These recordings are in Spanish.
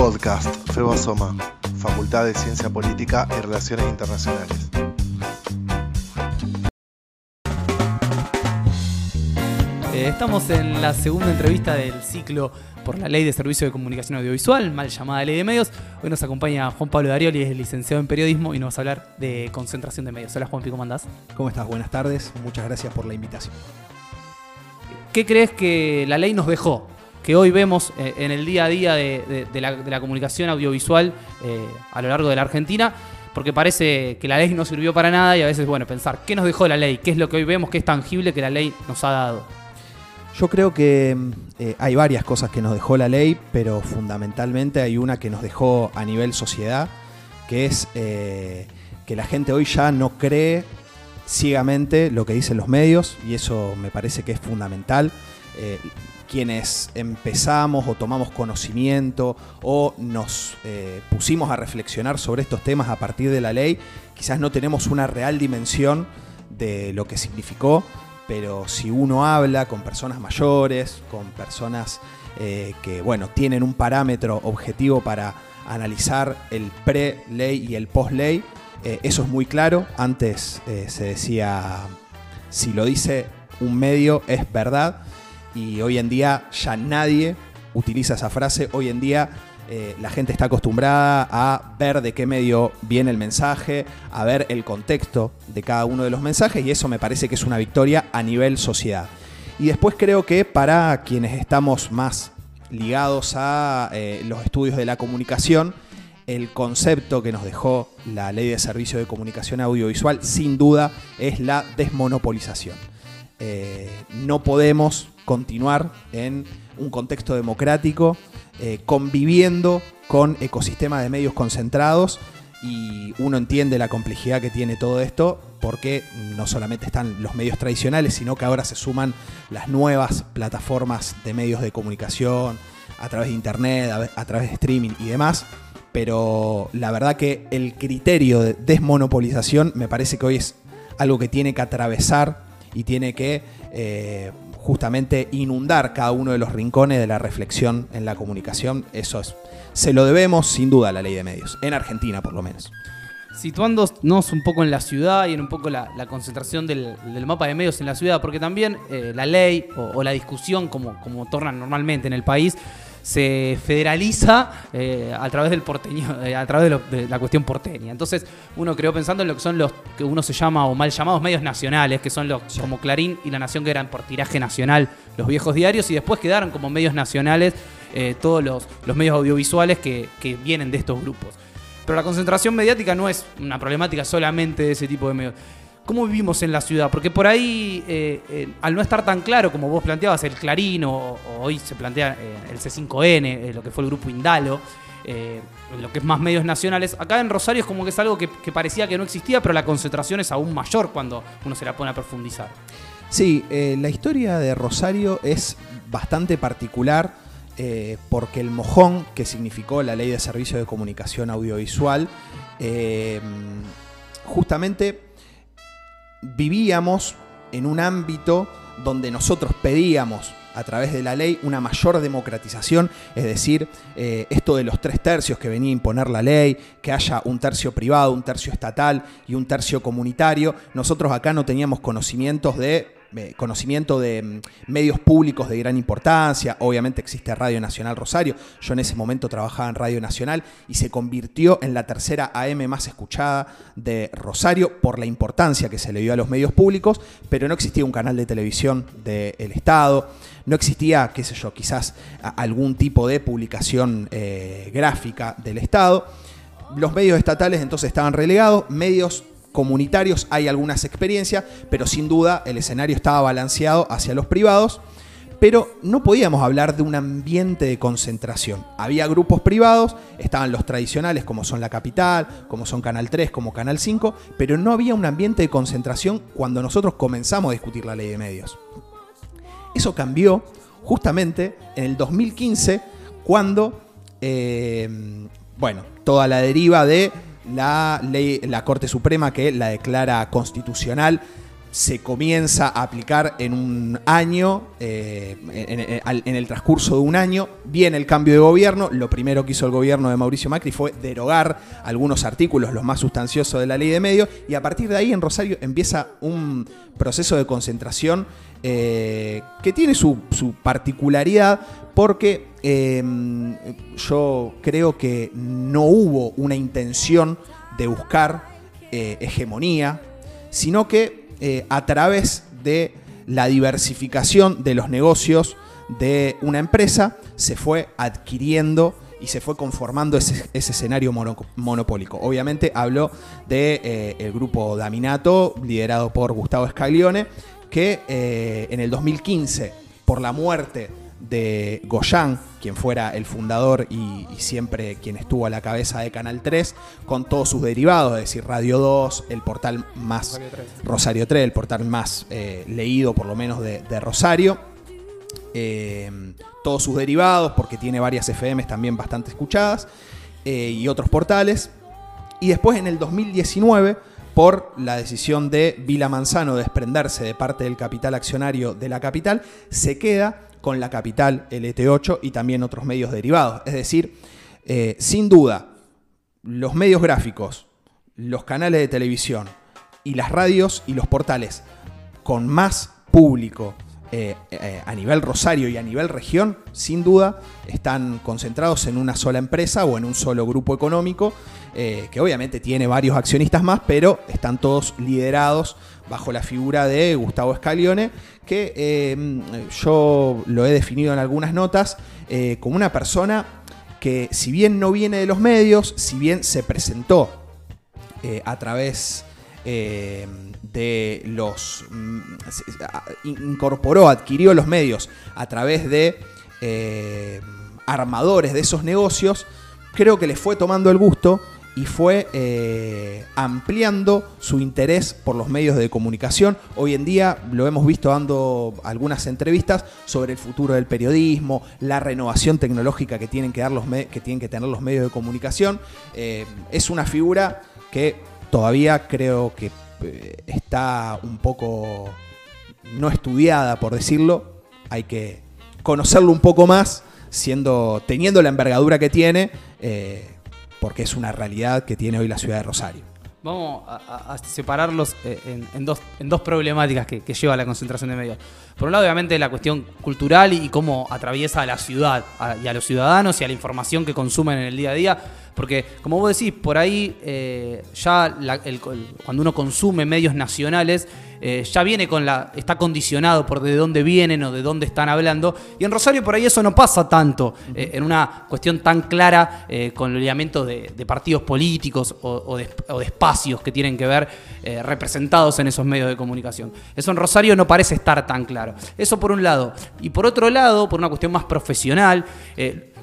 Podcast FEBASOMA, Facultad de Ciencia Política y Relaciones Internacionales. Eh, estamos en la segunda entrevista del ciclo por la Ley de Servicio de Comunicación Audiovisual, mal llamada Ley de Medios. Hoy nos acompaña Juan Pablo Darioli, es licenciado en Periodismo y nos va a hablar de concentración de medios. Hola Juanpi, ¿cómo andás? ¿Cómo estás? Buenas tardes, muchas gracias por la invitación. ¿Qué crees que la ley nos dejó? Que hoy vemos eh, en el día a día de, la, comunicación audiovisual eh, a lo largo de la Argentina, porque parece que la ley no sirvió para nada y a veces, bueno, pensar, ¿qué nos dejó la ley? ¿Qué es lo que hoy vemos que es tangible que la ley nos ha dado? Yo creo que eh, hay varias cosas que nos dejó la ley, pero fundamentalmente hay una que nos dejó a nivel sociedad, que es que la gente hoy ya no cree ciegamente lo que dicen los medios, y eso me parece que es fundamental. Quienes empezamos o tomamos conocimiento o nos eh, pusimos a reflexionar sobre estos temas a partir de la ley, quizás no tenemos una real dimensión de lo que significó, pero si uno habla con personas mayores, con personas eh, que bueno, tienen un parámetro objetivo para analizar el pre-ley y el post-ley, eh, eso es muy claro. Antes se decía, si lo dice un medio es verdad, y hoy en día ya nadie utiliza esa frase. Hoy en día eh, la gente está acostumbrada a ver de qué medio viene el mensaje, a ver el contexto de cada uno de los mensajes y eso me parece que es una victoria a nivel sociedad. Y después creo que para quienes estamos más ligados a eh, los estudios de la comunicación, el concepto que nos dejó la ley de servicio de comunicación audiovisual sin duda es la desmonopolización. Eh, no podemos continuar en un contexto democrático eh, conviviendo con ecosistemas de medios concentrados y uno entiende la complejidad que tiene todo esto porque no solamente están los medios tradicionales, sino que ahora se suman las nuevas plataformas de medios de comunicación a través de internet, a, través de streaming y demás. Pero la verdad que el criterio de desmonopolización me parece que hoy es algo que tiene que atravesar y tiene que eh, justamente inundar cada uno de los rincones de la reflexión en la comunicación. Eso es, se lo debemos sin duda a la ley de medios, en Argentina por lo menos. Situándonos un poco en la ciudad y en un poco la, concentración del, del mapa de medios en la ciudad, porque también eh, la ley o, o la discusión, como, como tornan normalmente en el país, se federaliza eh, a través del porteño, eh, a través de, lo- de la cuestión porteña. Entonces, uno creó pensando en lo que son los que uno se llama o mal llamados medios nacionales, que son los como Clarín y La Nación, que eran por tiraje nacional los viejos diarios, y después quedaron como medios nacionales eh, todos los, los medios audiovisuales que, que vienen de estos grupos. Pero la concentración mediática no es una problemática solamente de ese tipo de medios. ¿Cómo vivimos en la ciudad? Porque por ahí, eh, eh, al no estar tan claro como vos planteabas, el Clarín o, hoy se plantea eh, el C5N, eh, lo que fue el grupo Indalo, lo que es más medios nacionales, acá en Rosario es como que es algo que, que parecía que no existía, pero la concentración es aún mayor cuando uno se la pone a profundizar. Sí, la historia de Rosario es bastante particular porque el mojón que significó la ley de servicio de comunicación audiovisual, justamente vivíamos en un ámbito donde nosotros pedíamos a través de la ley una mayor democratización, es decir, eh, esto de los tres tercios que venía a imponer la ley, que haya un tercio privado, un tercio estatal y un tercio comunitario. Nosotros acá no teníamos conocimientos de eh, conocimiento de mm, medios públicos de gran importancia. Obviamente existe Radio Nacional Rosario. Yo en ese momento trabajaba en Radio Nacional y se convirtió en la tercera AM más escuchada de Rosario por la importancia que se le dio a los medios públicos, pero no existía un canal de televisión del Estado. No existía, qué sé yo, quizás algún tipo de publicación eh, gráfica del Estado. Los medios estatales entonces estaban relegados, medios comunitarios hay algunas experiencias, pero sin duda el escenario estaba balanceado hacia los privados, pero no podíamos hablar de un ambiente de concentración. Había grupos privados, estaban los tradicionales como son La Capital, como son Canal 3, como Canal 5, pero no había un ambiente de concentración cuando nosotros comenzamos a discutir la ley de medios. Eso cambió justamente en el 2015 cuando, eh, bueno, toda la deriva de la ley, la Corte Suprema que la declara constitucional, se comienza a aplicar en un año, eh, en, en- el transcurso de un año, viene el cambio de gobierno, lo primero que hizo el gobierno de Mauricio Macri fue derogar algunos artículos, los más sustanciosos de la ley de medios, y a partir de ahí en Rosario empieza un proceso de concentración eh, que tiene su, particularidad porque eh, yo creo que no hubo una intención de buscar eh, hegemonía, sino que a través de la diversificación de los negocios de una empresa se fue adquiriendo y se fue conformando ese, escenario mono- monopólico. Obviamente hablo del de, el grupo Daminato, liderado por Gustavo Scaglione, que eh, en el 2015, por la muerte de Goyan, quien fuera el fundador y, y siempre quien estuvo a la cabeza de Canal 3, con todos sus derivados, es decir, Radio 2, el portal más Rosario 3. Rosario 3, el portal más eh, leído por lo menos de, de Rosario. Eh, todos sus derivados, porque tiene varias FMs también bastante escuchadas, eh, y otros portales. Y después en el 2019, por la decisión de Vila Manzano de desprenderse de parte del capital accionario de la capital, se queda con la capital LT8 y también otros medios derivados. Es decir, eh, sin duda, los medios gráficos, los canales de televisión y las radios y los portales con más público eh, eh, a nivel Rosario y a nivel región, sin duda, están concentrados en una sola empresa o en un solo grupo económico, eh, que obviamente tiene varios accionistas más, pero están todos liderados bajo la figura de Gustavo Scalione, que eh, yo lo he definido en algunas notas como una persona que si bien no viene de los medios, si bien se presentó a través eh, de los... mm, incorporó, adquirió los medios a través de eh, armadores de esos negocios, creo que le fue tomando el gusto y fue eh, ampliando su interés por los medios de comunicación. Hoy en día lo hemos visto dando algunas entrevistas sobre el futuro del periodismo, la renovación tecnológica que tienen que, dar los que, tienen que tener los medios de comunicación. Eh, es una figura que todavía creo que eh, está un poco no estudiada, por decirlo. Hay que conocerlo un poco más, siendo, teniendo la envergadura que tiene, eh, porque es una realidad que tiene hoy la ciudad de Rosario. Vamos a, separarlos eh, en, dos, en dos problemáticas que, que lleva la concentración de medios. Por un lado, obviamente, la cuestión cultural y cómo atraviesa a la ciudad y a los ciudadanos y a la información que consumen en el día a día. Porque, como vos decís, por ahí eh, ya la- el- el- cuando uno consume medios nacionales, eh, ya viene con la. está condicionado por de dónde vienen o de dónde están hablando. Y en Rosario por ahí eso no pasa tanto. eh, en una cuestión tan clara eh, con los lineamientos de, de partidos políticos o, o de, o de espacios que tienen que ver representados en esos medios de comunicación. Eso en Rosario no parece estar tan claro. Eso por un lado. Y por otro lado, por una cuestión más profesional,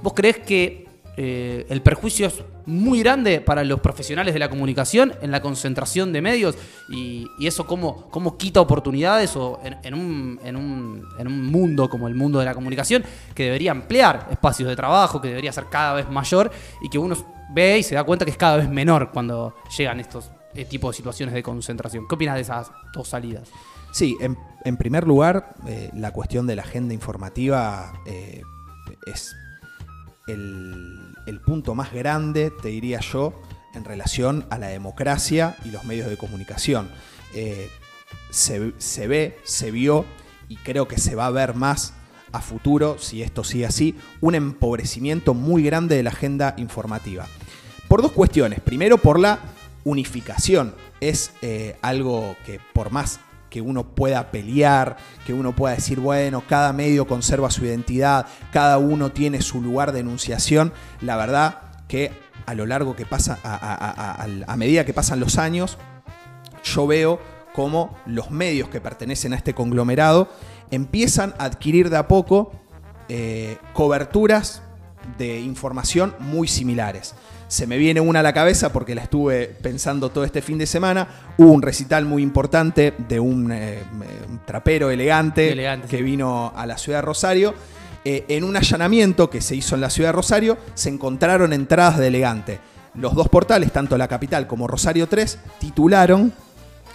¿vos creés que eh, el perjuicio es muy grande para los profesionales de la comunicación en la concentración de medios y, eso cómo, cómo quita oportunidades o en, un, en, un, en un mundo como el mundo de la comunicación que debería ampliar espacios de trabajo, que debería ser cada vez mayor y que uno ve y se da cuenta que es cada vez menor cuando llegan estos eh, tipos de situaciones de concentración. ¿Qué opinas de esas dos salidas? Sí, en, primer lugar, eh, la cuestión de la agenda informativa es el, el punto más grande, te diría yo, en relación a la democracia y los medios de comunicación. Eh, se, se ve, se vio y creo que se va a ver más a futuro, si esto sigue así, un empobrecimiento muy grande de la agenda informativa. Por dos cuestiones. Primero, por la unificación. Es eh, algo que por más que uno pueda pelear, que uno pueda decir, bueno, cada medio conserva su identidad, cada uno tiene su lugar de enunciación, la verdad que a lo largo que pasa, a, medida que pasan los años, yo veo cómo los medios que pertenecen a este conglomerado empiezan a adquirir de a poco eh, coberturas de información muy similares. Se me viene una a la cabeza porque la estuve pensando todo este fin de semana. Hubo un recital muy importante de un, eh, un trapero elegante, Elegante, que sí. vino a la ciudad de Rosario. Eh, en un allanamiento que se hizo en la ciudad de Rosario, se encontraron entradas de elegante. Los dos portales, tanto la capital como Rosario 3, titularon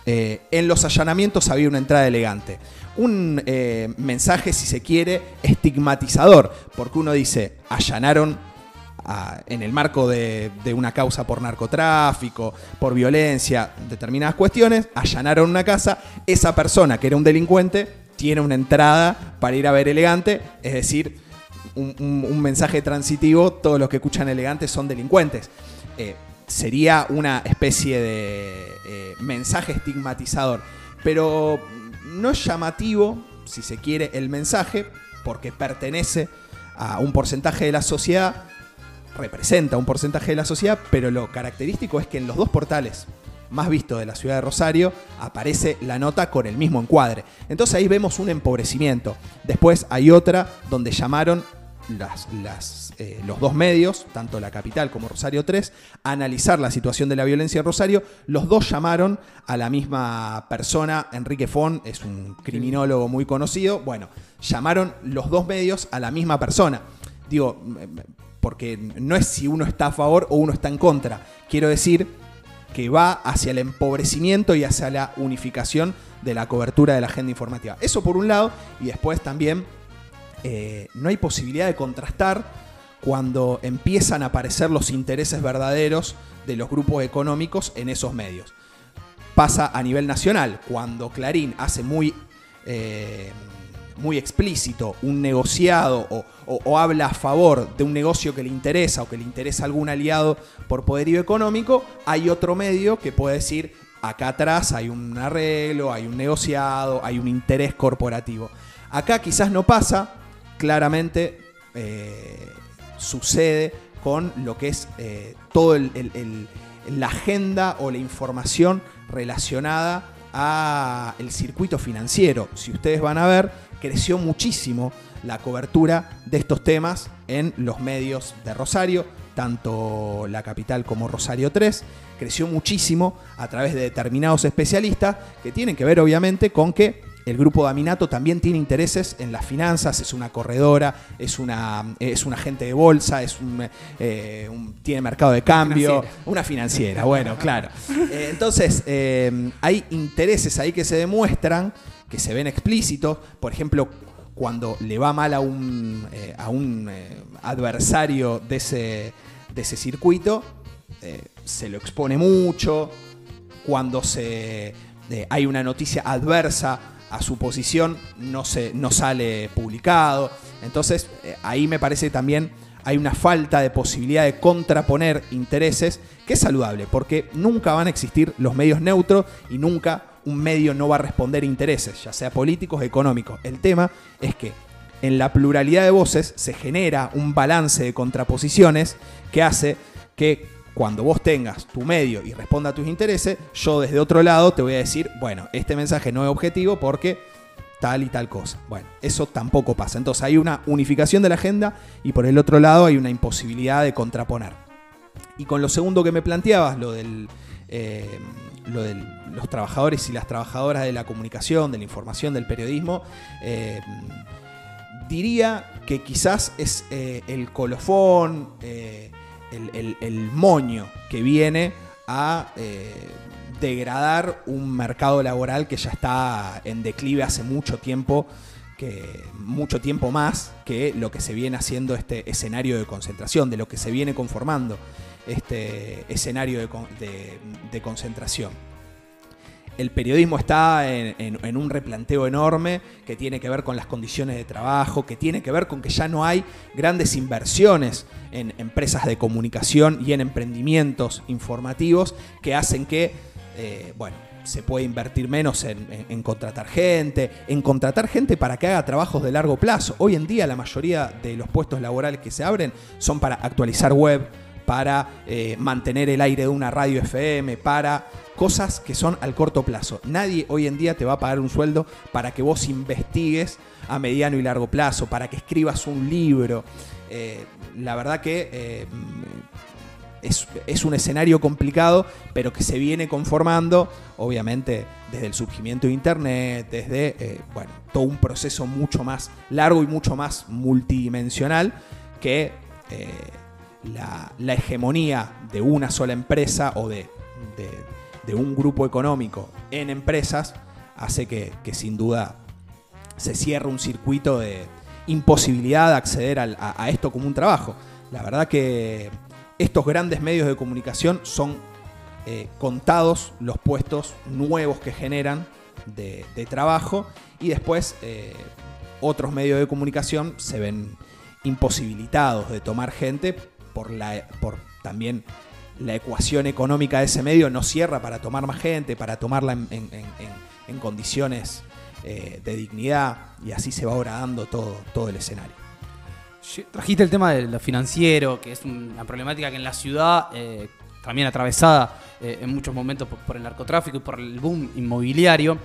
eh, en los allanamientos había una entrada elegante. Un mensaje, si se quiere, estigmatizador, porque uno dice, allanaron en el marco de, una causa por narcotráfico, por violencia, determinadas cuestiones, allanaron una casa, esa persona que era un delincuente tiene una entrada para ir a ver elegante, es decir, un mensaje transitivo, todos los que escuchan elegante son delincuentes. Eh, sería una especie de eh, mensaje estigmatizador, pero no es llamativo, si se quiere, el mensaje, porque pertenece a un porcentaje de la sociedad, representa un porcentaje de la sociedad, pero lo característico es que en los dos portales más vistos de la ciudad de Rosario aparece la nota con el mismo encuadre. Entonces ahí vemos un empobrecimiento. Después hay otra donde llamaron las, eh, los dos medios, tanto la capital como Rosario 3, a analizar la situación de la violencia en Rosario. Los dos llamaron a la misma persona, Enrique Fon, es un criminólogo muy conocido. Bueno, llamaron los dos medios a la misma persona. Digo, porque no es si uno está a favor o uno está en contra. Quiero decir que va hacia el empobrecimiento y hacia la unificación de la cobertura de la agenda informativa. Eso por un lado, y después también eh, no hay posibilidad de contrastar cuando empiezan a aparecer los intereses verdaderos de los grupos económicos en esos medios. Pasa a nivel nacional, cuando Clarín hace muy, eh, muy explícito un negociado o, habla a favor de un negocio que le interesa o que le interesa a algún aliado por poderío económico, hay otro medio que puede decir, acá atrás hay un arreglo, hay un negociado, hay un interés corporativo. Acá quizás no pasa, claramente eh, sucede con lo que es eh, el- la agenda o la información relacionada a el circuito financiero. Si ustedes van a ver, creció muchísimo la cobertura de estos temas en los medios de Rosario, tanto la capital como Rosario 3. Creció muchísimo a través de determinados especialistas que tienen que ver obviamente con que el grupo de Aminato también tiene intereses en las finanzas, es una corredora, es una, es un agente de bolsa, es un, eh, un- tiene mercado de cambio, Financiera. una financiera, bueno, claro. Eh, entonces, eh, hay intereses ahí que se demuestran, que se ven explícitos, por ejemplo, cuando le va mal a un, eh, a un eh, adversario de ese, de ese circuito, eh, se lo expone mucho, cuando se, hay una noticia adversa a su posición, no, se, no sale publicado. Entonces, ahí me parece que también hay una falta de posibilidad de contraponer intereses, que es saludable, porque nunca van a existir los medios neutros y nunca un medio no va a responder intereses, ya sea políticos o económicos. El tema es que en la pluralidad de voces se genera un balance de contraposiciones que hace que cuando vos tengas tu medio y responda a tus intereses, yo desde otro lado te voy a decir, bueno, este mensaje no es objetivo porque tal y tal cosa. Bueno, eso tampoco pasa. Entonces hay una unificación de la agenda y por el otro lado hay una imposibilidad de contraponer. Y con lo segundo que me planteabas, lo del... eh, lo de los trabajadores y las trabajadoras de la comunicación, de la información, del periodismo, eh, diría que quizás es eh, el colofón, eh, el, moño que viene a degradar un mercado laboral que ya está en declive hace mucho tiempo, que mucho tiempo más que lo que se viene haciendo este escenario de concentración, de lo que se viene conformando este escenario de concentración el periodismo está en, un replanteo enorme que tiene que ver con las condiciones de trabajo, que tiene que ver con que ya no hay grandes inversiones en empresas de comunicación y en emprendimientos informativos que hacen que, eh, bueno, se puede invertir menos en, en- en contratar gente, en contratar gente para que haga trabajos de largo plazo. Hoy en día la mayoría de los puestos laborales que se abren son para actualizar web, para eh, mantener el aire de una radio FM, para cosas que son al corto plazo. Nadie hoy en día te va a pagar un sueldo para que vos investigues a mediano y largo plazo, para que escribas un libro. Eh, la verdad que eh, es, es un escenario complicado, pero que se viene conformando, obviamente, desde el surgimiento de Internet, desde, eh, bueno, todo un proceso mucho más largo y mucho más multidimensional que la, hegemonía de una sola empresa o de- de un grupo económico en empresas hace que, sin duda se cierre un circuito de imposibilidad de acceder a, esto como un trabajo. La verdad que estos grandes medios de comunicación son eh, contados los puestos nuevos que generan de, de trabajo y después eh, otros medios de comunicación se ven imposibilitados de tomar gente por, la, por también la ecuación económica de ese medio no cierra para tomar más gente, para tomarla en, condiciones eh, de dignidad y así se va horadando todo, todo el escenario. Trajiste el tema de lo financiero, que es una problemática que en la ciudad, eh, también atravesada eh, en muchos momentos por el narcotráfico y por el boom inmobiliario.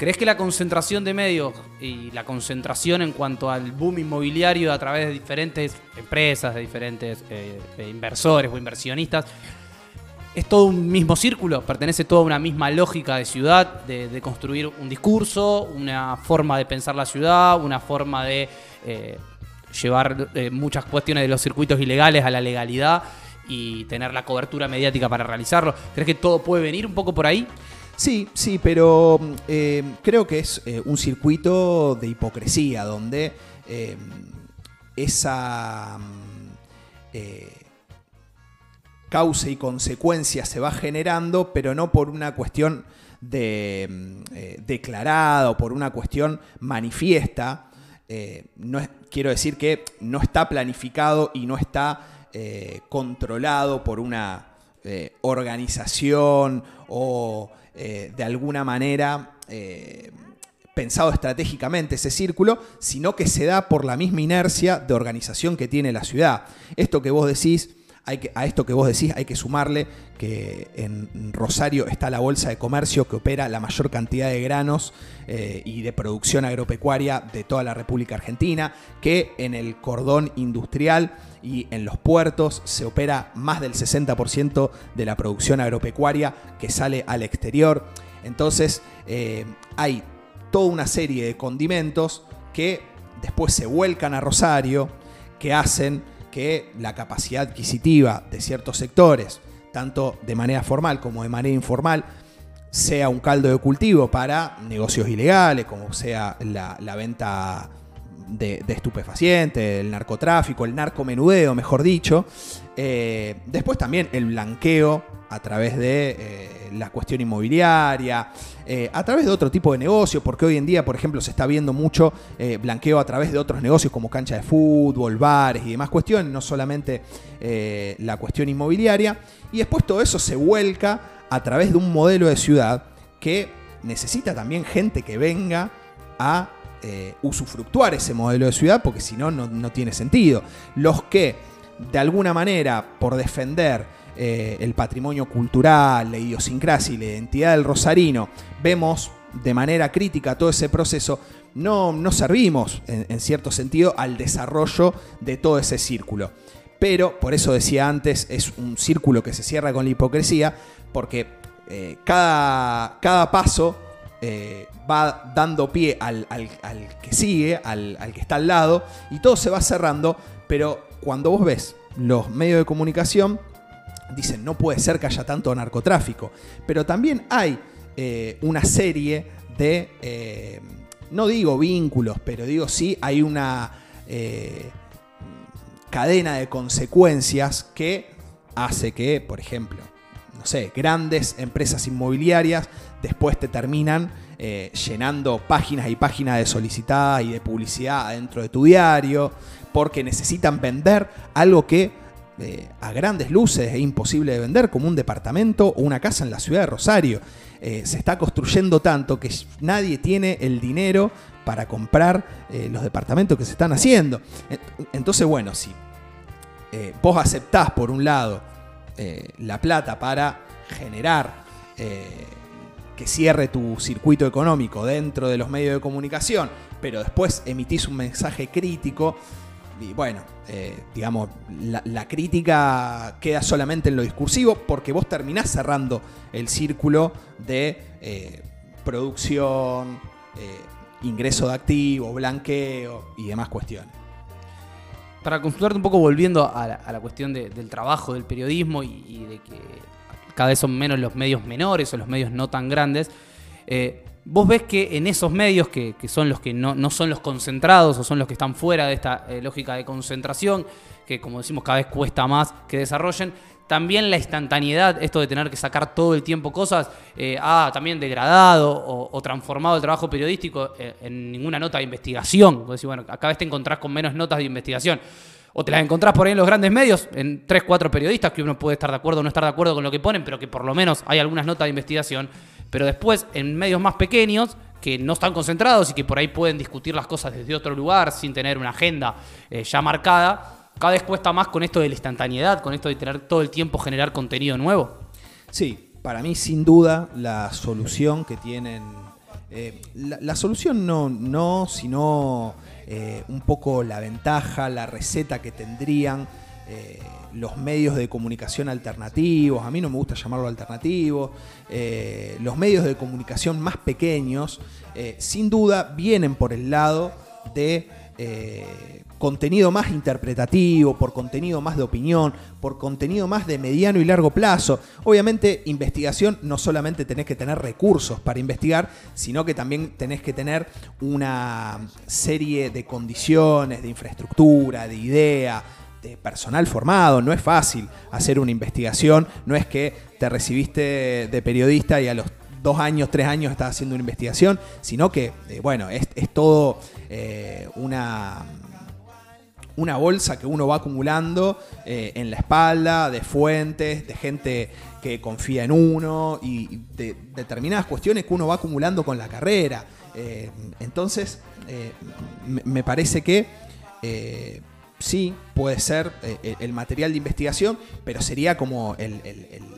¿Crees que la concentración de medios y la concentración en cuanto al boom inmobiliario a través de diferentes empresas, de diferentes eh, inversores o inversionistas, es todo un mismo círculo? ¿Pertenece toda una misma lógica de ciudad, de, de construir un discurso, una forma de pensar la ciudad, una forma de eh, llevar eh, muchas cuestiones de los circuitos ilegales a la legalidad y tener la cobertura mediática para realizarlo? ¿Crees que todo puede venir un poco por ahí? Sí, sí, pero mm, eh, creo que es eh, un circuito de hipocresía donde eh, esa mm, causa y consecuencia se va generando, pero no por una cuestión mm, declarada o por una cuestión manifiesta. No quiero decir que no está planificado y no está controlado por una eh, organización o eh, de alguna manera eh, pensado estratégicamente ese círculo, sino que se da por la misma inercia de organización que tiene la ciudad. Esto que vos decís, hay que, a esto que vos decís hay que sumarle que en Rosario está la Bolsa de Comercio que opera la mayor cantidad de granos eh, y de producción agropecuaria de toda la República Argentina, que en el cordón industrial y en los puertos se opera más del 60% de la producción agropecuaria que sale al exterior. Entonces eh, hay toda una serie de condimentos que después se vuelcan a Rosario, que hacen que la capacidad adquisitiva de ciertos sectores, tanto de manera formal como de manera informal, sea un caldo de cultivo para negocios ilegales, como sea la, venta de, de estupefacientes, el narcotráfico, el narcomenudeo, mejor dicho. Eh, después también el blanqueo a través de eh, la cuestión inmobiliaria, eh, a través de otro tipo de negocio, porque hoy en día, por ejemplo, se está viendo mucho blanqueo a través de otros negocios como cancha de fútbol, bares y demás cuestiones, no solamente la cuestión inmobiliaria. Y después todo eso se vuelca a través de un modelo de ciudad que necesita también gente que venga a usufructuar ese modelo de ciudad, porque si no, no tiene sentido. Los que, de alguna manera, por defender eh, el patrimonio cultural, la idiosincrasia y la identidad del rosarino, vemos de manera crítica todo ese proceso, no, no servimos, en, cierto sentido, al desarrollo de todo ese círculo. Pero, por eso decía antes, es un círculo que se cierra con la hipocresía, porque eh, cada, cada paso eh, va dando pie al, al- al que sigue, al, al que está al lado, y todo se va cerrando, pero cuando vos ves los medios de comunicación, dicen, no puede ser que haya tanto narcotráfico, pero también hay eh, una serie de, eh, no digo vínculos, pero digo sí, hay una eh, cadena de consecuencias que hace que, por ejemplo, no sé, grandes empresas inmobiliarias después te terminan llenando páginas y páginas de solicitadas y de publicidad adentro de tu diario, porque necesitan vender algo que eh, a grandes luces es imposible de vender, como un departamento o una casa en la ciudad de Rosario. Eh, se está construyendo tanto que nadie tiene el dinero para comprar eh, los departamentos que se están haciendo. Ent- Entonces, bueno, si vos aceptás por un lado la plata para generar que cierre tu circuito económico dentro de los medios de comunicación, pero después emitís un mensaje crítico, y bueno, eh, digamos, la, crítica queda solamente en lo discursivo porque vos terminás cerrando el círculo de eh, producción, eh, ingreso de activo, blanqueo y demás cuestiones. Para consultarte un poco, volviendo a la, cuestión de- del trabajo, del periodismo y, de que cada vez son menos los medios menores o los medios no tan grandes. Vos ves que en esos medios, que, son los que no, son los concentrados o son los que están fuera de esta eh, lógica de concentración, que como decimos cada vez cuesta más que desarrollen, también la instantaneidad, esto de tener que sacar todo el tiempo cosas, eh, ha también degradado o, transformado el trabajo periodístico eh, en ninguna nota de investigación. Vos bueno, acá vez te encontrás con menos notas de investigación. O te las encontrás por ahí en los grandes medios, en tres, cuatro periodistas, que uno puede estar de acuerdo o no estar de acuerdo con lo que ponen, pero que por lo menos hay algunas notas de investigación. Pero después, en medios más pequeños, que no están concentrados y que por ahí pueden discutir las cosas desde otro lugar sin tener una agenda eh, ya marcada, cada vez cuesta más con esto de la instantaneidad, con esto de tener todo el tiempo generar contenido nuevo. Sí, para mí sin duda la solución que tienen, eh, la, solución no, no sino eh, un poco la ventaja, la receta que tendrían los medios de comunicación alternativos, a mí no me gusta llamarlo alternativo, los medios de comunicación más pequeños, sin duda vienen por el lado de contenido más interpretativo, por contenido más de opinión, por contenido más de mediano y largo plazo. Obviamente, investigación no solamente tenés que tener recursos para investigar, sino que también tenés que tener una serie de condiciones, de infraestructura, de idea, de personal formado. No es fácil hacer una investigación, no es que te recibiste de periodista y a los dos años, tres años estás haciendo una investigación, sino que, eh, bueno, es, todo eh, una una bolsa que uno va acumulando eh, en la espalda de fuentes, de gente que confía en uno y de determinadas cuestiones que uno va acumulando con la carrera. Entonces, me parece que sí puede ser el material de investigación, pero sería como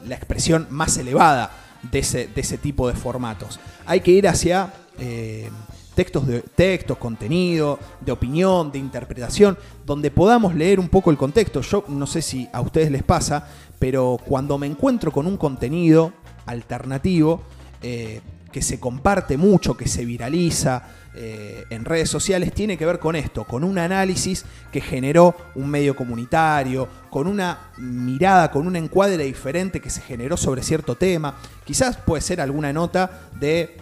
la expresión más elevada de ese, tipo de formatos. Hay que ir hacia textos, de, textos, contenido, de opinión, de interpretación, donde podamos leer un poco el contexto. Yo no sé si a ustedes les pasa, pero cuando me encuentro con un contenido alternativo, eh, que se comparte mucho, que se viraliza eh, en redes sociales, tiene que ver con esto, con un análisis que generó un medio comunitario, con una mirada, con un encuadre diferente que se generó sobre cierto tema. Quizás puede ser alguna nota de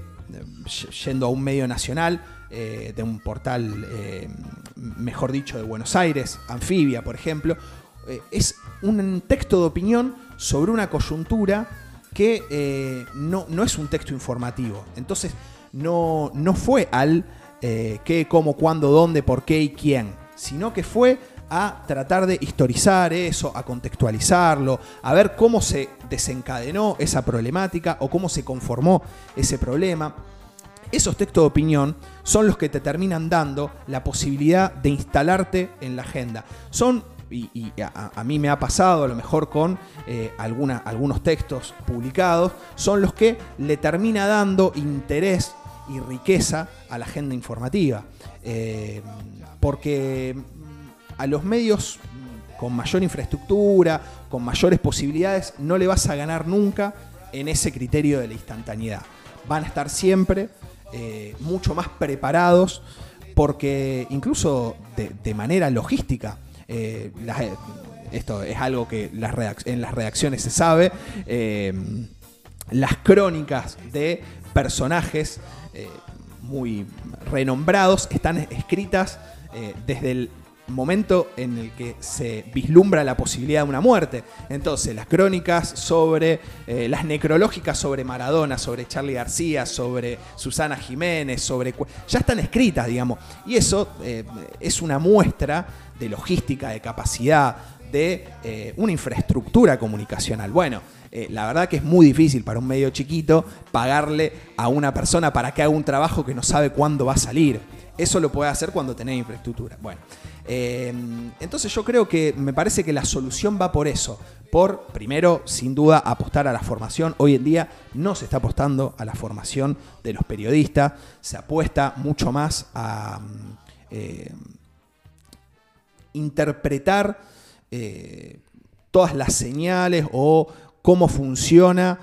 yendo a un medio nacional, eh, de un portal, eh, mejor dicho, de Buenos Aires, Anfibia, por ejemplo, eh, es un texto de opinión sobre una coyuntura que no, no, es un texto informativo. Entonces, no, no fue al qué, cómo, cuándo, dónde, por qué y quién, sino que fue a tratar de historizar eso, a contextualizarlo, a ver cómo se desencadenó esa problemática o cómo se conformó ese problema. Esos textos de opinión son los que te terminan dando la posibilidad de instalarte en la agenda. Son, y, a, mí me ha pasado a lo mejor con eh, algunos textos publicados, son los que le termina dando interés y riqueza a la agenda informativa. Eh, porque a los medios con mayor infraestructura, con mayores posibilidades, no le vas a ganar nunca en ese criterio de la instantaneidad. Van a estar siempre eh, mucho más preparados porque incluso de, manera logística, eh, esto es algo que en las redacciones se sabe, las crónicas de personajes muy renombrados están escritas desde el momento en el que se vislumbra la posibilidad de una muerte. Entonces, las crónicas sobre, eh, las necrológicas sobre Maradona, sobre Charlie García, sobre Susana Jiménez, sobre... ya están escritas, digamos. Y eso eh, es una muestra de logística, de capacidad, de eh, una infraestructura comunicacional. Bueno, la verdad que es muy difícil para un medio chiquito pagarle a una persona para que haga un trabajo que no sabe cuándo va a salir. Eso lo puede hacer cuando tenés infraestructura. Bueno, eh, entonces yo creo que me parece que la solución va por eso. Por, primero, sin duda, apostar a la formación. Hoy en día no se está apostando a la formación de los periodistas, se apuesta mucho más a eh, interpretar eh, todas las señales o cómo funciona,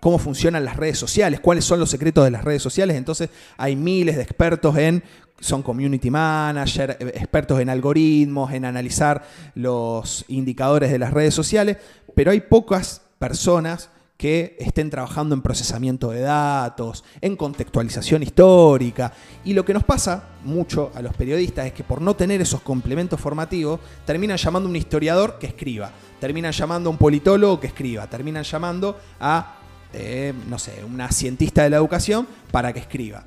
cómo funcionan las redes sociales, cuáles son los secretos de las redes sociales. Entonces hay miles de expertos en son community manager, eh, expertos en algoritmos, en analizar los indicadores de las redes sociales, pero hay pocas personas que estén trabajando en procesamiento de datos, en contextualización histórica. Y lo que nos pasa mucho a los periodistas es que por no tener esos complementos formativos, terminan llamando a un historiador que escriba, terminan llamando a un politólogo que escriba, terminan llamando a, eh, no sé, una cientista de la educación para que escriba.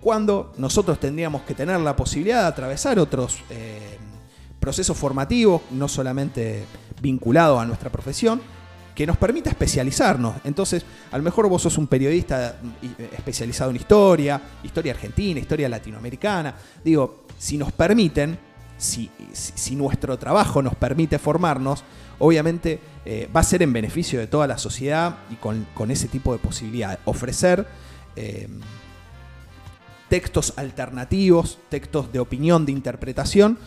Cuando nosotros tendríamos que tener la posibilidad de atravesar otros eh, procesos formativos, no solamente vinculados a nuestra profesión, que nos permita especializarnos. Entonces, a lo mejor vos sos un periodista eh, especializado en historia, historia argentina, historia latinoamericana. Digo, si nos permiten, si, si nuestro trabajo nos permite formarnos, obviamente eh, va a ser en beneficio de toda la sociedad y con, ese tipo de posibilidades. Ofrecer eh, textos alternativos, textos de opinión, de interpretación,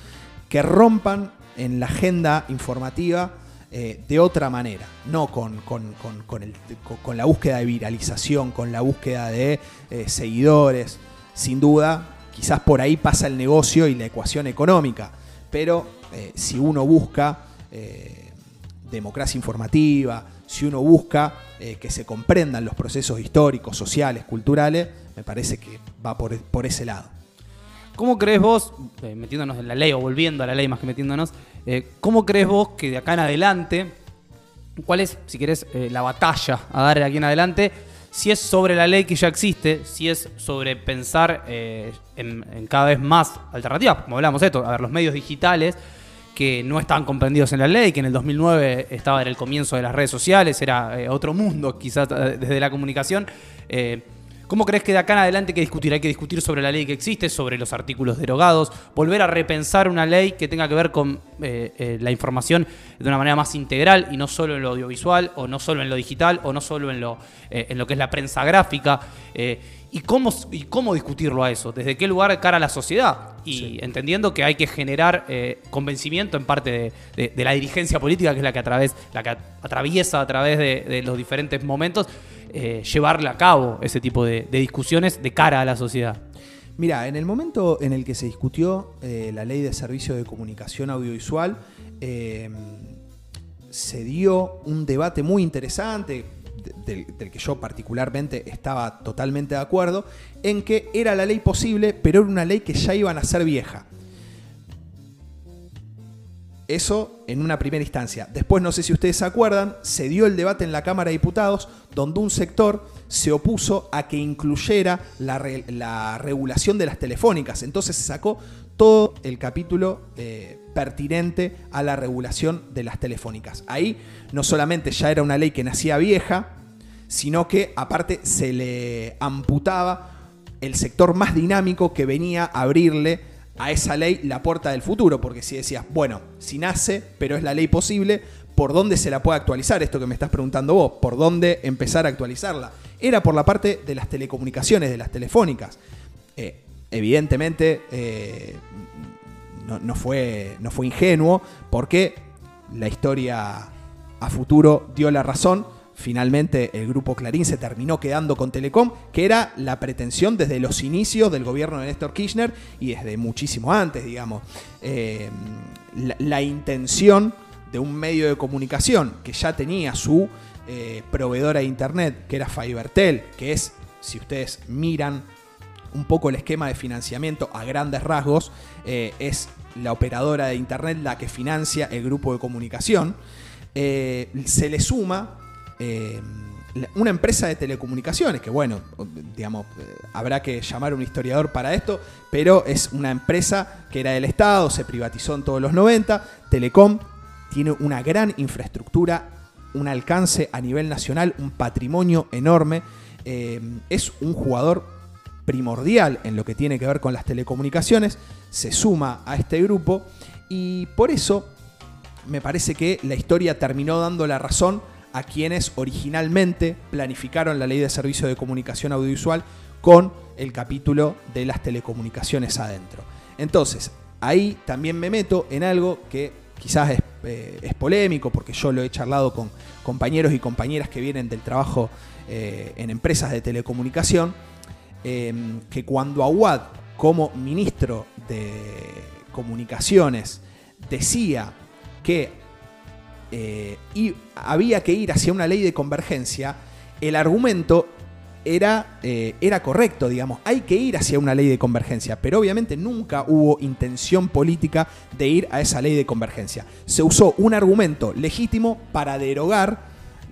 que rompan en la agenda informativa eh, de otra manera, no con, con, la búsqueda de viralización, con la búsqueda de eh, seguidores. Sin duda, quizás por ahí pasa el negocio y la ecuación económica, pero eh, si uno busca democracia informativa, si uno busca que se comprendan los procesos históricos, sociales, culturales, me parece que va por, por ese lado. ¿Cómo crees vos, eh, metiéndonos en la ley o volviendo a la ley más que metiéndonos, eh, cómo crees vos que de acá en adelante, cuál es, si querés, eh, la batalla a dar de aquí en adelante? Si es sobre la ley que ya existe, si es sobre pensar en, cada vez más alternativas, como hablamos esto, a ver, los medios digitales que no estaban comprendidos en la ley, que en el 2009 estaba en el comienzo de las redes sociales, era otro mundo quizás desde la comunicación. ¿Cómo crees que de acá en adelante hay que discutir? Hay que discutir sobre la ley que existe, sobre los artículos derogados, volver a repensar una ley que tenga que ver con eh, eh, la información de una manera más integral y no solo en lo audiovisual, o no solo en lo digital, o no solo en lo, eh, en lo que es la prensa gráfica. ¿y, cómo, ¿Y cómo discutirlo a eso? ¿Desde qué lugar cara a la sociedad? Y entendiendo que hay que generar convencimiento en parte de, la dirigencia política, que es la que, a través, la que atraviesa a través de los diferentes momentos eh, llevarle a cabo ese tipo de, discusiones de cara a la sociedad. Mira, en el momento en el que se discutió eh, la ley de servicio de comunicación audiovisual, eh, se dio un debate muy interesante, del, que yo particularmente estaba totalmente de acuerdo, en que era la ley posible, pero era una ley que ya iban a ser vieja. Eso en una primera instancia. Después, no sé si ustedes se acuerdan, se dio el debate en la Cámara de Diputados donde un sector se opuso a que incluyera la, regulación de las telefónicas. Entonces se sacó todo el capítulo eh, pertinente a la regulación de las telefónicas. Ahí no solamente ya era una ley que nacía vieja, sino que aparte se le amputaba el sector más dinámico que venía a abrirle a esa ley la puerta del futuro, porque si decías, bueno, si nace, pero es la ley posible, ¿por dónde se la puede actualizar? Esto que me estás preguntando vos, ¿por dónde empezar a actualizarla? Era por la parte de las telecomunicaciones, de las telefónicas. Eh, evidentemente, eh, no, fue, no fue ingenuo, porque la historia a futuro dio la razón finalmente el grupo Clarín se terminó quedando con Telecom, que era la pretensión desde los inicios del gobierno de Néstor Kirchner y desde muchísimo antes, digamos. Eh, la, intención de un medio de comunicación que ya tenía su eh, proveedora de internet, que era Fibertel, que es, si ustedes miran un poco el esquema de financiamiento a grandes rasgos, eh, es la operadora de internet la que financia el grupo de comunicación. se le suma eh, una empresa de telecomunicaciones, que bueno, digamos, eh, habrá que llamar a un historiador para esto, pero es una empresa que era del Estado, se privatizó en todos los 90, Telecom tiene una gran infraestructura, un alcance a nivel nacional, un patrimonio enorme, eh, es un jugador primordial en lo que tiene que ver con las telecomunicaciones, se suma a este grupo y por eso me parece que la historia terminó dando la razón a quienes originalmente planificaron la ley de servicio de comunicación audiovisual con el capítulo de las telecomunicaciones adentro. Entonces, ahí también me meto en algo que quizás es, eh, polémico, porque yo lo he charlado con compañeros y compañeras que vienen del trabajo eh, en empresas de telecomunicación, em, que cuando Aguad, como ministro de Comunicaciones, decía que eh, y había que ir hacia una ley de convergencia, el argumento era, eh, era correcto, digamos, hay que ir hacia una ley de convergencia, pero obviamente nunca hubo intención política de ir a esa ley de convergencia. Se usó un argumento legítimo para derogar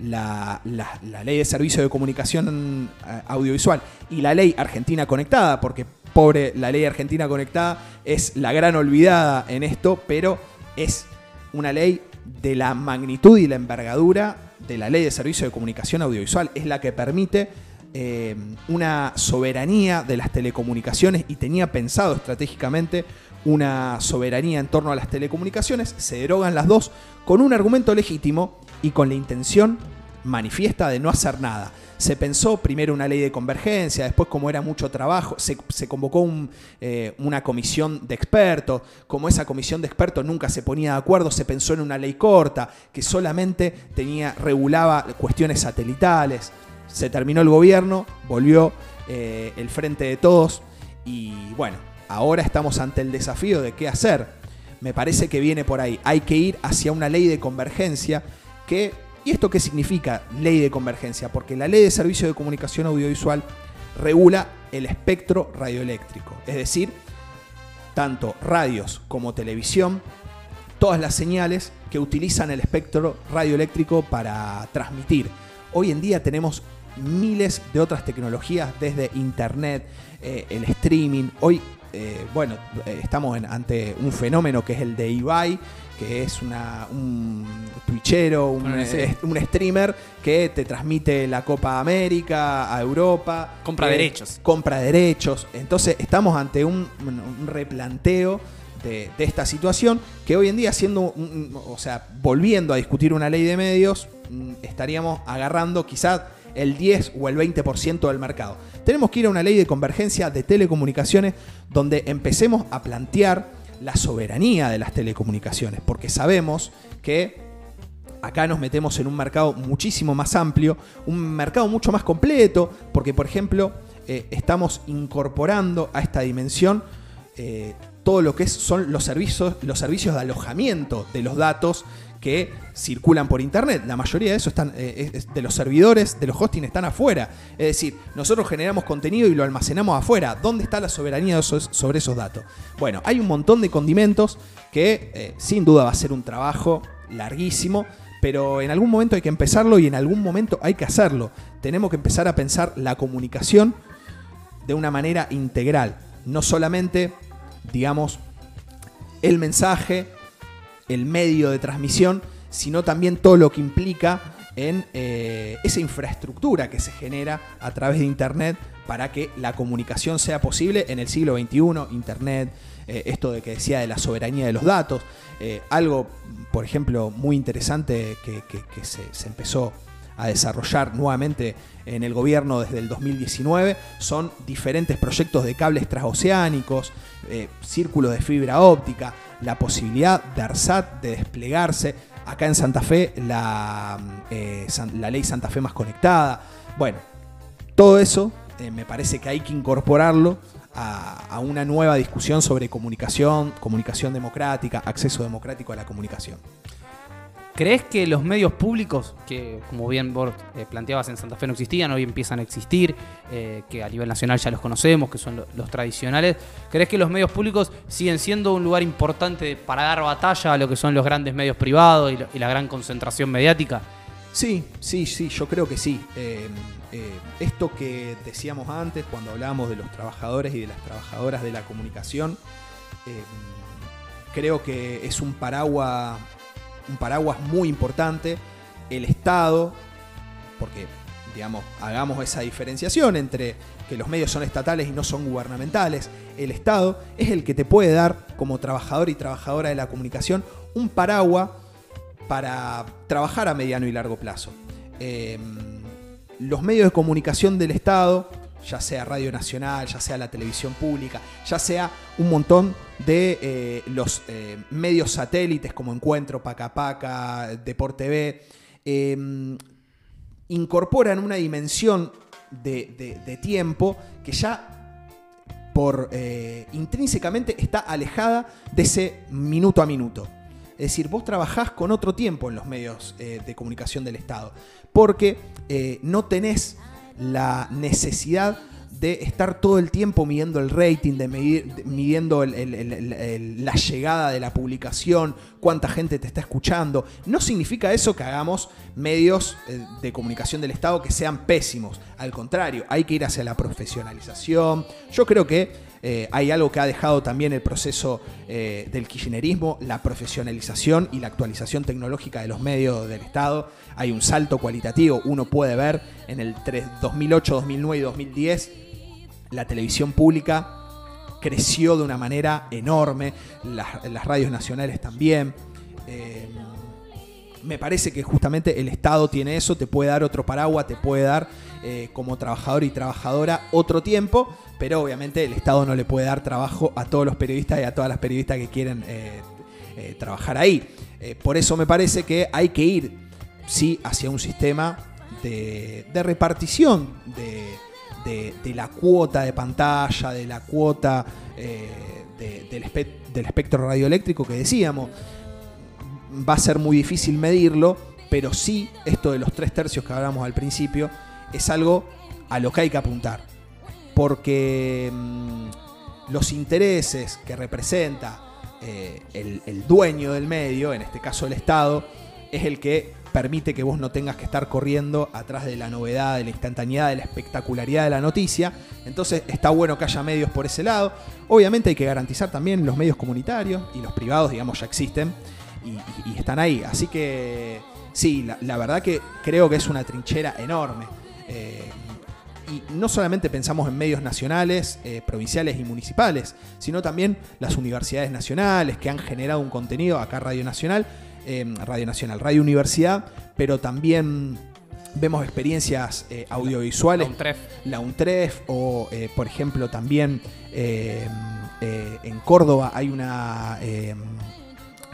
la, la- la ley de servicio de comunicación eh, audiovisual y la ley argentina conectada, porque pobre la ley argentina conectada es la gran olvidada en esto, pero es una ley de la magnitud y la envergadura de la ley de servicio de comunicación audiovisual. Es la que permite eh, una soberanía de las telecomunicaciones y tenía pensado estratégicamente una soberanía en torno a las telecomunicaciones. Se derogan las dos con un argumento legítimo y con la intención manifiesta de no hacer nada. Se pensó primero una ley de convergencia, después como era mucho trabajo, se, convocó eh, una comisión de expertos, como esa comisión de expertos nunca se ponía de acuerdo, se pensó en una ley corta que solamente tenía, regulaba cuestiones satelitales. Se terminó el gobierno, volvió eh, el frente de todos y bueno, ahora estamos ante el desafío de qué hacer. Me parece que viene por ahí. Hay que ir hacia una ley de convergencia que ¿Y esto qué significa ley de convergencia? Porque la ley de servicio de comunicación audiovisual regula el espectro radioeléctrico, es decir, tanto radios como televisión, todas las señales que utilizan el espectro radioeléctrico para transmitir. Hoy en día tenemos miles de otras tecnologías, desde internet, eh, el streaming. Hoy, eh, bueno, eh, estamos en- ante un fenómeno que es el de Ibai, que es una, un twitchero, un, Bueno, sí. eh, un streamer que te transmite la Copa América a Europa. Compra derechos. Compra derechos. Entonces estamos ante un, un replanteo de, de esta situación que hoy en día siendo, un- o sea, volviendo a discutir una ley de medios, mm, estaríamos agarrando quizás el 10 o el 20% del mercado. Tenemos que ir a una ley de convergencia de telecomunicaciones donde empecemos a plantear la soberanía de las telecomunicaciones, porque sabemos que acá nos metemos en un mercado muchísimo más amplio, un mercado mucho más completo, porque por ejemplo eh, estamos incorporando a esta dimensión eh, todo lo que son los servicios, los servicios de alojamiento de los datos que circulan por internet. La mayoría de eso están, eh, de los servidores, de los hosting están afuera. Es decir, nosotros generamos contenido y lo almacenamos afuera. ¿Dónde está la soberanía sobre esos datos? Bueno, hay un montón de condimentos que eh, sin duda va a ser un trabajo larguísimo, pero en algún momento hay que empezarlo y en algún momento hay que hacerlo. Tenemos que empezar a pensar la comunicación de una manera integral, no solamente, digamos, el mensaje, el medio de transmisión, sino también todo lo que implica en eh, esa infraestructura que se genera a través de Internet para que la comunicación sea posible en el siglo XXI, Internet, eh, esto de que decía de la soberanía de los datos, eh, algo, por ejemplo, muy interesante que, se empezó a desarrollar nuevamente en el gobierno desde el 2019 son diferentes proyectos de cables transoceánicos, eh, círculos de fibra óptica, la posibilidad de ARSAT de desplegarse. Acá en Santa Fe, la, eh, la ley Santa Fe más conectada. Bueno, todo eso eh, me parece que hay que incorporarlo a una nueva discusión sobre comunicación, comunicación democrática, acceso democrático a la comunicación. ¿Crees que los medios públicos, que como bien vos eh, planteabas en Santa Fe no existían, hoy empiezan a existir, eh, que a nivel nacional ya los conocemos, que son lo- los tradicionales, ¿crees que los medios públicos siguen siendo un lugar importante para dar batalla a lo que son los grandes medios privados y, la gran concentración mediática? Sí, sí, sí, yo creo que sí. Eh, eh, esto que decíamos antes, cuando hablábamos de los trabajadores y de las trabajadoras de la comunicación, eh, creo que es un paraguas, un paraguas muy importante. El Estado, porque, digamos, hagamos esa diferenciación entre que los medios son estatales y no son gubernamentales. El Estado es el que te puede dar, como trabajador y trabajadora de la comunicación, un paraguas para trabajar a mediano y largo plazo. Eh, los medios de comunicación del Estado, ya sea Radio Nacional, ya sea la televisión pública, ya sea un montón de eh, los eh, medios satélites como Encuentro, Paca Paca, Deporte TV, eh, incorporan una dimensión de, de- tiempo que ya por eh, intrínsecamente está alejada de ese minuto a minuto. Es decir, vos trabajás con otro tiempo en los medios de comunicación del Estado, porque no tenés la necesidad de estar todo el tiempo midiendo el rating, de midiendo la llegada de la publicación, cuánta gente te está escuchando. No significa eso que hagamos medios eh, de comunicación del Estado que sean pésimos. Al contrario, hay que ir hacia la profesionalización. Yo creo que eh, hay algo que ha dejado también el proceso eh, del kirchnerismo, la profesionalización y la actualización tecnológica de los medios del Estado. Hay un salto cualitativo, uno puede ver en el 2008, 2009 y 2010 la televisión pública creció de una manera enorme, las, radios nacionales también. Eh, me parece que justamente el Estado tiene eso, te puede dar otro paraguas, te puede dar eh, como trabajador y trabajadora otro tiempo, pero obviamente el Estado no le puede dar trabajo a todos los periodistas y a todas las periodistas que quieren eh, eh, trabajar ahí. por eso me parece que hay que ir, sí, hacia un sistema de, repartición de, la cuota de pantalla, de la cuota del, del espectro radioeléctrico que decíamos va a ser muy difícil medirlo, pero sí esto de los tres tercios que hablamos al principio es algo a lo que hay que apuntar. Porque mm, los intereses que representa eh, el, dueño del medio, en este caso el Estado, es el que permite que vos no tengas que estar corriendo atrás de la novedad, de la instantaneidad, de la espectacularidad de la noticia. Entonces está bueno que haya medios por ese lado. Obviamente hay que garantizar también los medios comunitarios y los privados, digamos, ya existen y, están ahí. Así que sí, la, verdad que creo que es una trinchera enorme. Eh, y no solamente pensamos en medios nacionales, eh, provinciales y municipales, sino también las universidades nacionales que han generado un contenido, acá Radio Nacional, eh, Radio Nacional, Radio Universidad, pero también vemos experiencias audiovisuales. La UNTREF. La UNTREF, o por ejemplo también en Córdoba hay una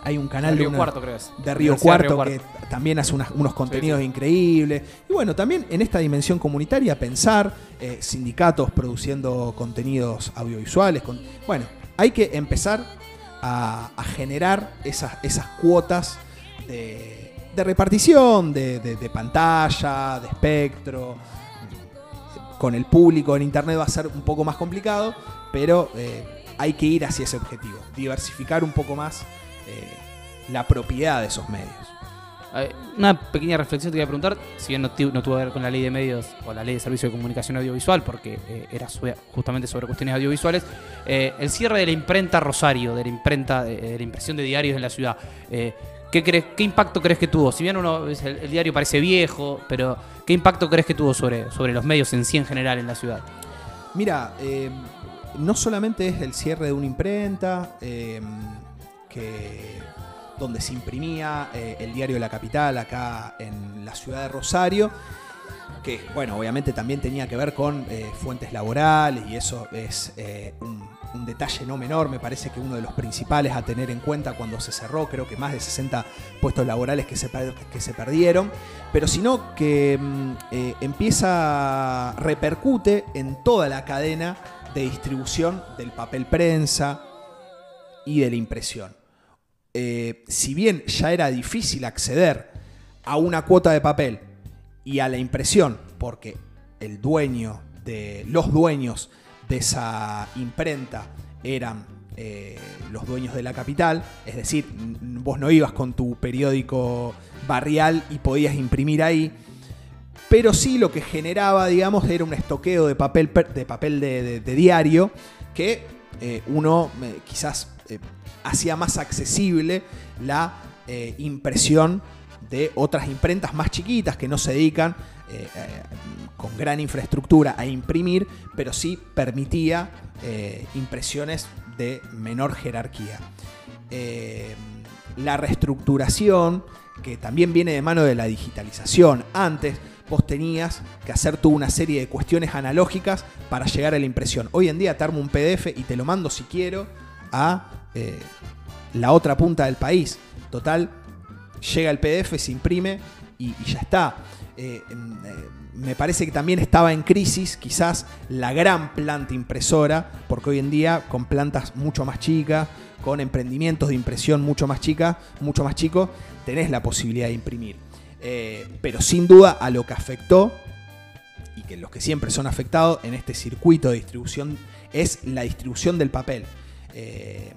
hay un canal de, Río Cuarto, de Río Cuarto que también hace unos contenidos increíbles. Y bueno, también en esta dimensión comunitaria pensar eh, sindicatos produciendo contenidos audiovisuales. bueno, hay que empezar a, generar esas, esas cuotas de, repartición, de, pantalla, de espectro. Con el público en Internet va a ser un poco más complicado, pero eh, hay que ir hacia ese objetivo, diversificar un poco más eh, la propiedad de esos medios. Una pequeña reflexión te voy a preguntar, si bien no, tuvo que ver con la ley de medios o la ley de servicio de comunicación audiovisual, porque eh, era justamente sobre cuestiones audiovisuales, eh, el cierre de la imprenta Rosario, de la imprenta, de, la impresión de diarios en la ciudad, ¿qué, crees, ¿qué impacto crees que tuvo? Si bien uno el, diario parece viejo, pero ¿qué impacto crees que tuvo sobre, sobre los medios en sí en general en la ciudad? Mira, no solamente es el cierre de una imprenta, que, donde se imprimía eh, el diario la capital acá en la ciudad de Rosario, que bueno, obviamente también tenía que ver con eh, fuentes laborales y eso es eh, un, detalle no menor, me parece que uno de los principales a tener en cuenta cuando se cerró, creo que más de 60 puestos laborales que se, que se perdieron, pero sino que mm, empieza, repercute en toda la cadena de distribución del papel prensa y de la impresión. Eh, si bien ya era difícil acceder a una cuota de papel y a la impresión, porque el dueño de los dueños de esa imprenta eran eh, los dueños de la capital, es decir, vos no ibas con tu periódico barrial y podías imprimir ahí, pero sí lo que generaba, digamos, era un estoqueo de papel de, papel de, diario que eh, uno quizás hacía más accesible la eh, impresión de otras imprentas más chiquitas que no se dedican eh, eh, con gran infraestructura a imprimir, pero sí permitía impresiones de menor jerarquía. la reestructuración, que también viene de mano de la digitalización. Antes vos tenías que hacer toda una serie de cuestiones analógicas para llegar a la impresión. Hoy en día te armo un PDF y te lo mando si quiero a la otra punta del país. Total, llega el PDF, se imprime y, ya está. Eh, em, eh, me parece que también estaba en crisis quizás la gran planta impresora, porque hoy en día con plantas mucho más chicas, con emprendimientos de impresión mucho más chicas, mucho más chicos, tenés la posibilidad de imprimir. Eh, pero sin duda a lo que afectó, y que los que siempre son afectados en este circuito de distribución, es la distribución del papel. Eh,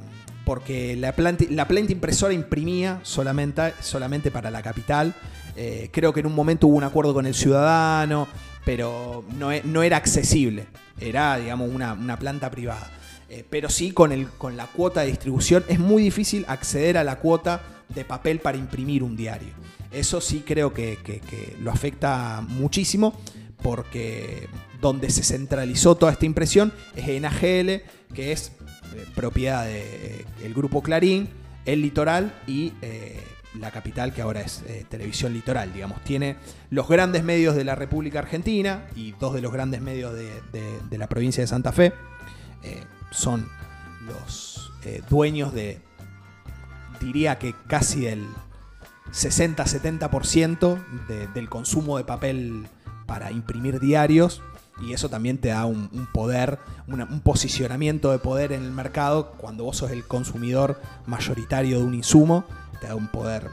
porque la planta, la planta impresora imprimía solamente, solamente para la capital eh, creo que en un momento hubo un acuerdo con el ciudadano, pero no, e, era accesible. Era, digamos, una, planta privada. Eh, pero sí, con, el, con la cuota de distribución es muy difícil acceder a la cuota de papel para imprimir un diario. Eso sí creo que, lo afecta muchísimo porque donde se centralizó toda esta impresión es en AGL, que es propiedad del grupo Clarín, el litoral y la capital que ahora es eh, Televisión Litoral, digamos. Tiene los grandes medios de la República Argentina y dos de los grandes medios de, la provincia de Santa Fe. Eh, son los eh, dueños de, diría que casi el 60-70% del consumo de papel para imprimir diarios. Y eso también te da un, poder, un posicionamiento de poder en el mercado cuando vos sos el consumidor mayoritario de un insumo te da un poder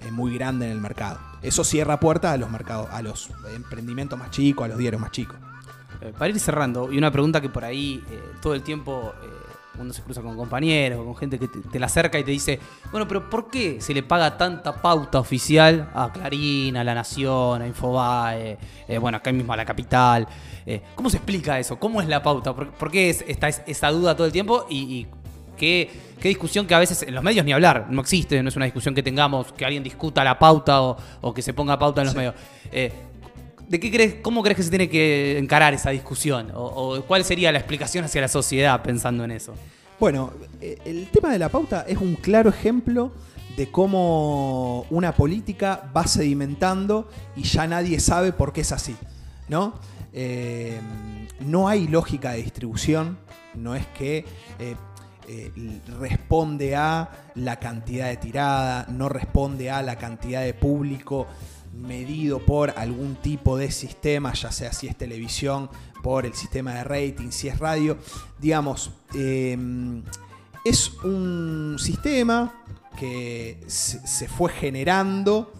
eh, muy grande en el mercado. Eso cierra puertas a los mercados, a los emprendimientos más chicos, a los diarios más chicos. Eh, para ir cerrando, y una pregunta que por ahí eh, todo el tiempo uno se cruza con compañeros, con gente que te, la acerca y te dice, bueno, pero ¿por qué se le paga tanta pauta oficial a Clarín, a La Nación, a Infobae, bueno, acá mismo a la capital? ¿Cómo se explica eso? ¿Cómo es la pauta? ¿Por, qué está esa duda todo el tiempo? y qué, discusión que a veces en los medios ni hablar, no existe, no es una discusión que tengamos, que alguien discuta la pauta o, que se ponga pauta en los medios. Eh, ¿De qué crees, cómo crees que se tiene que encarar esa discusión? O, cuál sería la explicación hacia la sociedad pensando en eso? Bueno, eh, el tema de la pauta es un claro ejemplo de cómo una política va sedimentando y ya nadie sabe por qué es así, ¿no? Eh, no hay lógica de distribución, no es que eh, responde a la cantidad de tirada, no responde a la cantidad de público medido por algún tipo de sistema, ya sea si es televisión, por el sistema de rating, si es radio. Digamos, em, es un sistema que se fue generando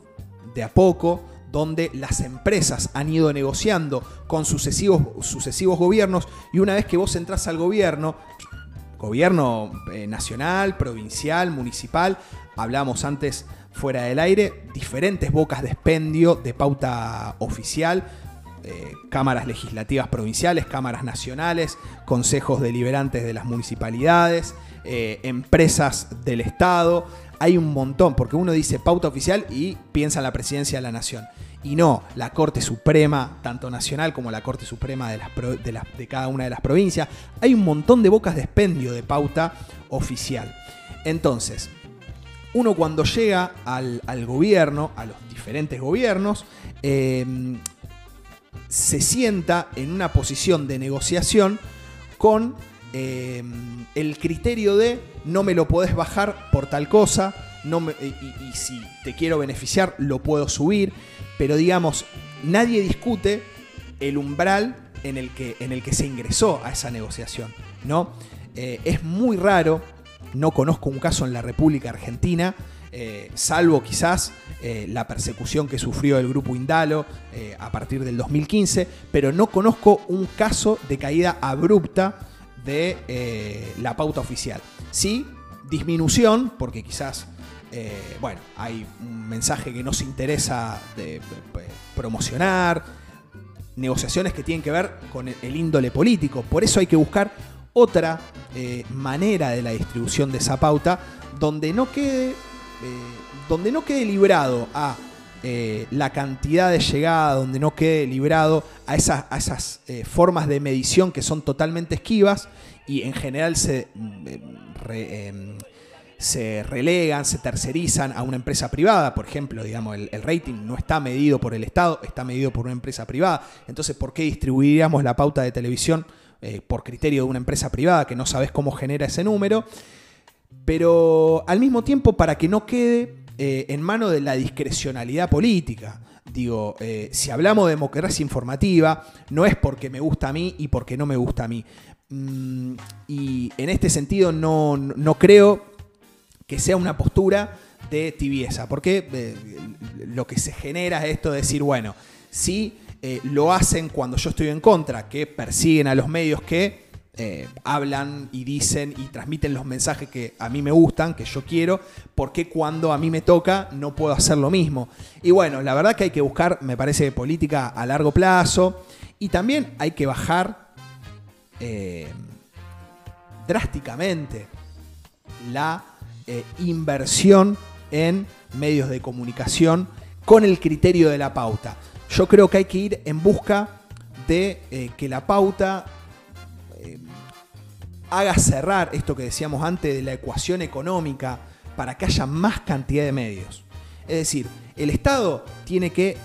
de a poco, donde las empresas han ido negociando con sucesivos, sucesivos gobiernos y una vez que vos entras al gobierno, gobierno eh, nacional, provincial, municipal. Hablamos antes fuera del aire, diferentes bocas de expendio de pauta oficial, eh, cámaras legislativas provinciales, cámaras nacionales, consejos deliberantes de las municipalidades, eh, empresas del Estado. Hay un montón, porque uno dice pauta oficial y piensa en la presidencia de la nación y no la Corte Suprema, tanto nacional como la Corte Suprema de, las de, cada una de las provincias. Hay un montón de bocas de expendio de pauta oficial. Entonces, uno cuando llega al, gobierno, a los diferentes gobiernos, em, se sienta en una posición de negociación con em, el criterio de no me lo podés bajar por tal cosa, no y, si te quiero beneficiar lo puedo subir pero digamos, nadie discute el umbral en el que, en el que se ingresó a esa negociación. ¿no? Eh, es muy raro, no conozco un caso en la República Argentina, eh, salvo quizás eh, la persecución que sufrió el grupo Indalo a partir del 2015, pero no conozco un caso de caída abrupta de la pauta oficial. Sí, disminución, porque quizás eh, bueno, hay un mensaje que nos interesa de, promocionar, negociaciones que tienen que ver con el, índole político. Por eso hay que buscar otra eh, manera de la distribución de esa pauta donde no quede, eh, donde no quede librado a la cantidad de llegada, donde no quede librado a esas, a esas formas de medición que son totalmente esquivas y en general se em, se relegan, se tercerizan a una empresa privada, por ejemplo, digamos, el, rating no está medido por el Estado, está medido por una empresa privada. Entonces, ¿por qué distribuiríamos la pauta de televisión eh, por criterio de una empresa privada que no sabes cómo genera ese número? Pero al mismo tiempo, para que no quede eh, en mano de la discrecionalidad política. Digo, eh, si hablamos de democracia informativa, no es porque me gusta a mí y porque no me gusta a mí. Mm, y en este sentido no, no creo que sea una postura de tibieza, porque lo que se genera es esto de decir, bueno, si lo hacen cuando yo estoy en contra, que persiguen a los medios que eh, hablan y dicen y transmiten los mensajes que a mí me gustan, que yo quiero, porque cuando a mí me toca no puedo hacer lo mismo. Y bueno, la verdad que hay que buscar, me parece, política a largo plazo y también hay que bajar eh, drásticamente la eh, inversión en medios de comunicación con el criterio de la pauta. Yo creo que hay que ir en busca de que la pauta haga cerrar esto que decíamos antes de la ecuación económica para que haya más cantidad de medios. Es decir, el Estado tiene que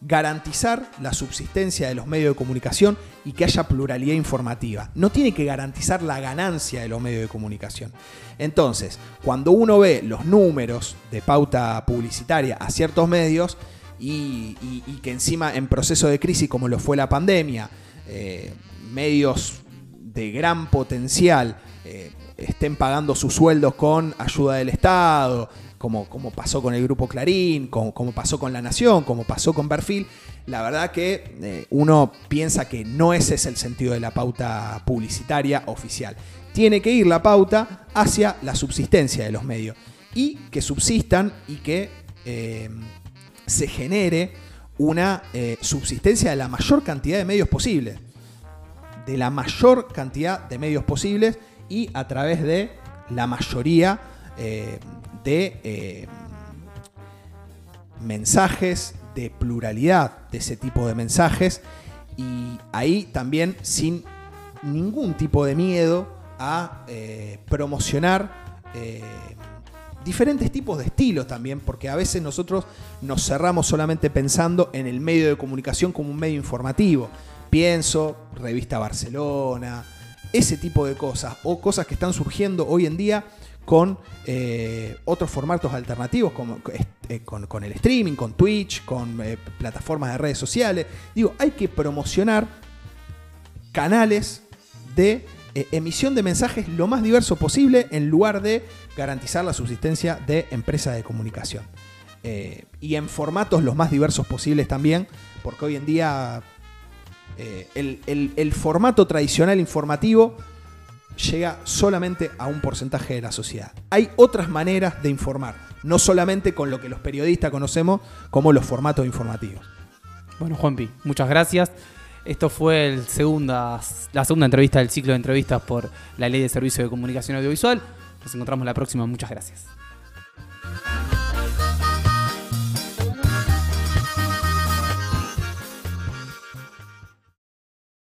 garantizar la subsistencia de los medios de comunicación y que haya pluralidad informativa. No tiene que garantizar la ganancia de los medios de comunicación. Entonces, cuando uno ve los números de pauta publicitaria a ciertos medios y, que encima en proceso de crisis como lo fue la pandemia, eh, medios de gran potencial eh, estén pagando sus sueldos con ayuda del Estado, como, como pasó con el Grupo Clarín, como, como, pasó con La Nación, como pasó con Perfil, la verdad que eh, uno piensa que no ese es el sentido de la pauta publicitaria oficial. Tiene que ir la pauta hacia la subsistencia de los medios y que subsistan y que se genere una subsistencia de la mayor cantidad de medios posible. De la mayor cantidad de medios posibles y a través de la mayoría eh, de eh, mensajes, de pluralidad de ese tipo de mensajes y ahí también sin ningún tipo de miedo a eh, promocionar diferentes tipos de estilos también, porque a veces nosotros nos cerramos solamente pensando en el medio de comunicación como un medio informativo Pienso, Revista Barcelona, ese tipo de cosas, o cosas que están surgiendo hoy en día con eh, otros formatos alternativos, como, eh, con, el streaming, con Twitch, con eh, plataformas de redes sociales. Digo, hay que promocionar canales de emisión de mensajes lo más diverso posible en lugar de garantizar la subsistencia de empresas de comunicación. y en formatos los más diversos posibles también, porque hoy en día eh, el, formato tradicional informativo llega solamente a un porcentaje de la sociedad. Hay otras maneras de informar, no solamente con lo que los periodistas conocemos como los formatos informativos. Bueno, Juanpi, muchas gracias. Esto fue la segunda entrevista del ciclo de entrevistas por la Ley de Servicio de Comunicación Audiovisual. Nos encontramos la próxima. Muchas gracias.